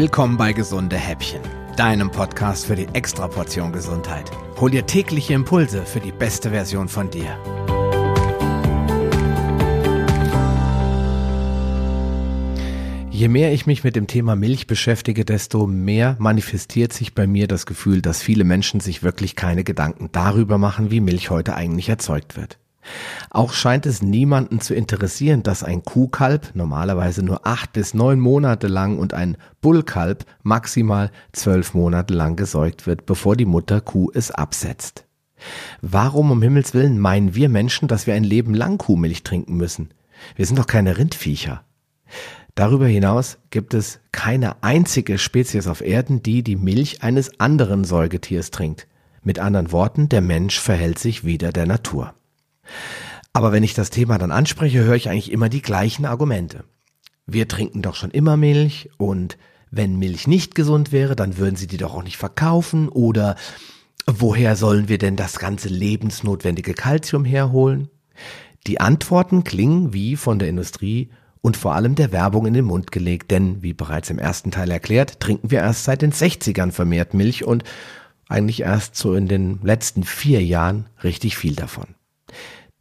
Willkommen bei Gesunde Häppchen, deinem Podcast für die Extraportion Gesundheit. Hol dir tägliche Impulse für die beste Version von dir. Je mehr ich mich mit dem Thema Milch beschäftige, desto mehr manifestiert sich bei mir das Gefühl, dass viele Menschen sich wirklich keine Gedanken darüber machen, wie Milch heute eigentlich erzeugt wird. Auch scheint es niemanden zu interessieren, dass ein Kuhkalb normalerweise nur acht bis neun Monate lang und ein Bullkalb maximal zwölf Monate lang gesäugt wird, bevor die Mutter Kuh es absetzt. Warum um Himmels willen meinen wir Menschen, dass wir ein Leben lang Kuhmilch trinken müssen? Wir sind doch keine Rindviecher. Darüber hinaus gibt es keine einzige Spezies auf Erden, die die Milch eines anderen Säugetiers trinkt. Mit anderen Worten, der Mensch verhält sich wieder der Natur. Aber wenn ich das Thema dann anspreche, höre ich eigentlich immer die gleichen Argumente. Wir trinken doch schon immer Milch und wenn Milch nicht gesund wäre, dann würden sie die doch auch nicht verkaufen oder woher sollen wir denn das ganze lebensnotwendige Kalzium herholen? Die Antworten klingen wie von der Industrie und vor allem der Werbung in den Mund gelegt, denn wie bereits im ersten Teil erklärt, trinken wir erst seit den 60ern vermehrt Milch und eigentlich erst so in den letzten vier Jahren richtig viel davon.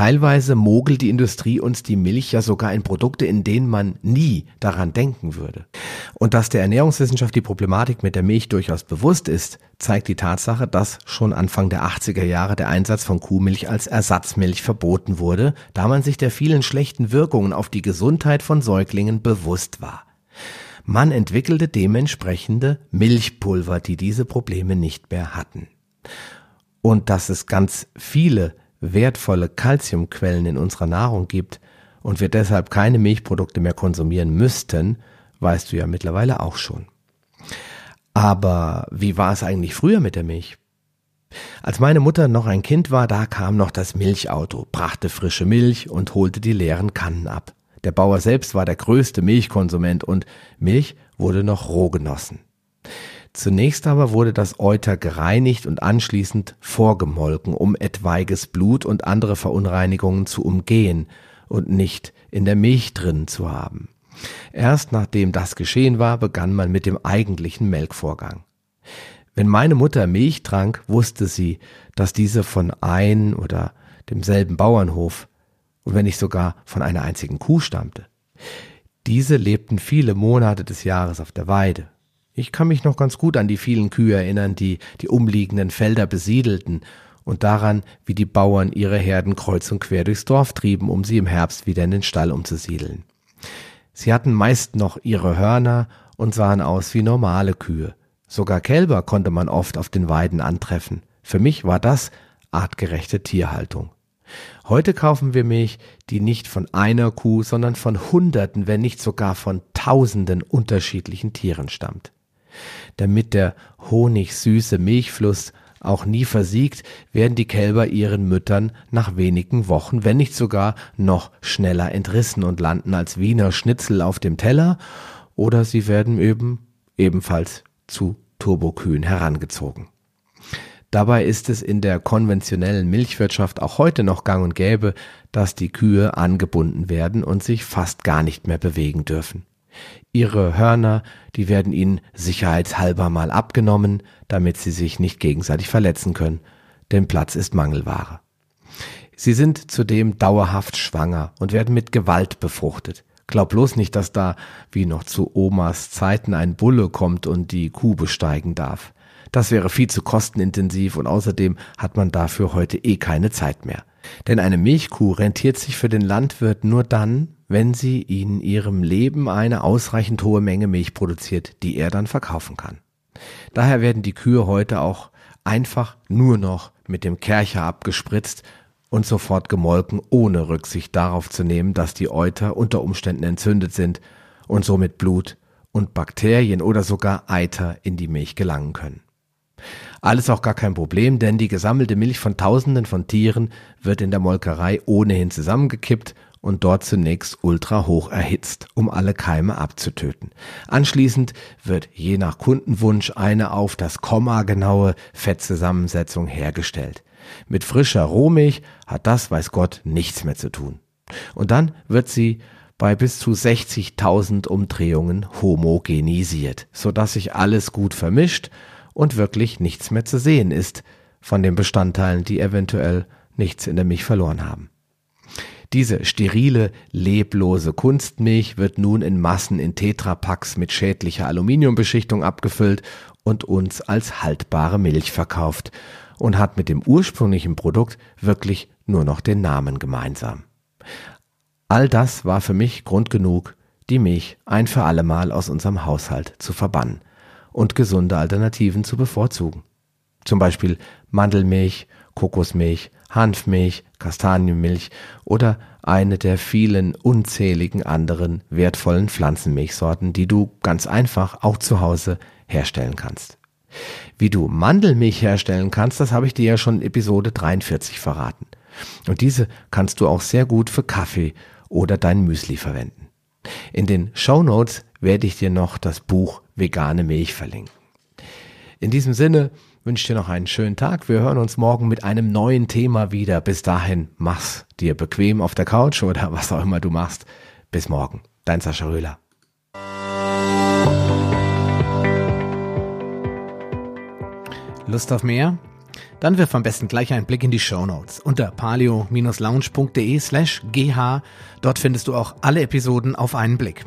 Teilweise mogelt die Industrie uns die Milch ja sogar in Produkte, in denen man nie daran denken würde. Und dass der Ernährungswissenschaft die Problematik mit der Milch durchaus bewusst ist, zeigt die Tatsache, dass schon Anfang der 80er Jahre der Einsatz von Kuhmilch als Ersatzmilch verboten wurde, da man sich der vielen schlechten Wirkungen auf die Gesundheit von Säuglingen bewusst war. Man entwickelte dementsprechende Milchpulver, die diese Probleme nicht mehr hatten. Und dass es ganz viele wertvolle Kalziumquellen in unserer Nahrung gibt und wir deshalb keine Milchprodukte mehr konsumieren müssten, weißt du ja mittlerweile auch schon. Aber wie war es eigentlich früher mit der Milch? Als meine Mutter noch ein Kind war, da kam noch das Milchauto, brachte frische Milch und holte die leeren Kannen ab. Der Bauer selbst war der größte Milchkonsument und Milch wurde noch roh genossen. Zunächst aber wurde das Euter gereinigt und anschließend vorgemolken, um etwaiges Blut und andere Verunreinigungen zu umgehen und nicht in der Milch drin zu haben. Erst nachdem das geschehen war, begann man mit dem eigentlichen Melkvorgang. Wenn meine Mutter Milch trank, wusste sie, dass diese von ein oder demselben Bauernhof und wenn nicht sogar von einer einzigen Kuh stammte. Diese lebten viele Monate des Jahres auf der Weide, ich kann mich noch ganz gut an die vielen Kühe erinnern, die die umliegenden Felder besiedelten und daran, wie die Bauern ihre Herden kreuz und quer durchs Dorf trieben, um sie im Herbst wieder in den Stall umzusiedeln. Sie hatten meist noch ihre Hörner und sahen aus wie normale Kühe. Sogar Kälber konnte man oft auf den Weiden antreffen. Für mich war das artgerechte Tierhaltung. Heute kaufen wir Milch, die nicht von einer Kuh, sondern von Hunderten, wenn nicht sogar von Tausenden unterschiedlichen Tieren stammt. Damit der honigsüße Milchfluss auch nie versiegt, werden die Kälber ihren Müttern nach wenigen Wochen, wenn nicht sogar noch schneller entrissen und landen als Wiener Schnitzel auf dem Teller, oder sie werden eben ebenfalls zu Turbokühen herangezogen. Dabei ist es in der konventionellen Milchwirtschaft auch heute noch gang und gäbe, dass die Kühe angebunden werden und sich fast gar nicht mehr bewegen dürfen. Ihre Hörner, die werden ihnen sicherheitshalber mal abgenommen, damit sie sich nicht gegenseitig verletzen können, denn Platz ist Mangelware. Sie sind zudem dauerhaft schwanger und werden mit Gewalt befruchtet. Glaub bloß nicht, dass da, wie noch zu Omas Zeiten, ein Bulle kommt und die Kuh besteigen darf. Das wäre viel zu kostenintensiv und außerdem hat man dafür heute eh keine Zeit mehr. Denn eine Milchkuh rentiert sich für den Landwirt nur dann, wenn sie in ihrem Leben eine ausreichend hohe Menge Milch produziert, die er dann verkaufen kann. Daher werden die Kühe heute auch einfach nur noch mit dem Kercher abgespritzt und sofort gemolken, ohne Rücksicht darauf zu nehmen, dass die Euter unter Umständen entzündet sind und somit Blut und Bakterien oder sogar Eiter in die Milch gelangen können. Alles auch gar kein Problem, denn die gesammelte Milch von Tausenden von Tieren wird in der Molkerei ohnehin zusammengekippt und dort zunächst ultra hoch erhitzt, um alle Keime abzutöten. Anschließend wird je nach Kundenwunsch eine auf das Komma genaue Fettzusammensetzung hergestellt. Mit frischer Rohmilch hat das, weiß Gott, nichts mehr zu tun. Und dann wird sie bei bis zu 60.000 Umdrehungen homogenisiert, sodass sich alles gut vermischt und wirklich nichts mehr zu sehen ist von den Bestandteilen, die eventuell nichts in der Milch verloren haben. Diese sterile, leblose Kunstmilch wird nun in Massen in Tetrapacks mit schädlicher Aluminiumbeschichtung abgefüllt und uns als haltbare Milch verkauft und hat mit dem ursprünglichen Produkt wirklich nur noch den Namen gemeinsam. All das war für mich Grund genug, die Milch ein für allemal aus unserem Haushalt zu verbannen und gesunde Alternativen zu bevorzugen. Zum Beispiel Mandelmilch, Kokosmilch, Hanfmilch, Kastanienmilch oder eine der vielen unzähligen anderen wertvollen Pflanzenmilchsorten, die du ganz einfach auch zu Hause herstellen kannst. Wie du Mandelmilch herstellen kannst, das habe ich dir ja schon in Episode 43 verraten. Und diese kannst du auch sehr gut für Kaffee oder dein Müsli verwenden. In den Show Notes werde ich dir noch das Buch Vegane Milch verlinken. In diesem Sinne, wünsche dir noch einen schönen Tag. Wir hören uns morgen mit einem neuen Thema wieder. Bis dahin, mach's dir bequem auf der Couch oder was auch immer du machst. Bis morgen. Dein Sascha Röhler. Lust auf mehr? Dann wirf am besten gleich einen Blick in die Show Notes unter palio-lounge.de slash gh. Dort findest du auch alle Episoden auf einen Blick.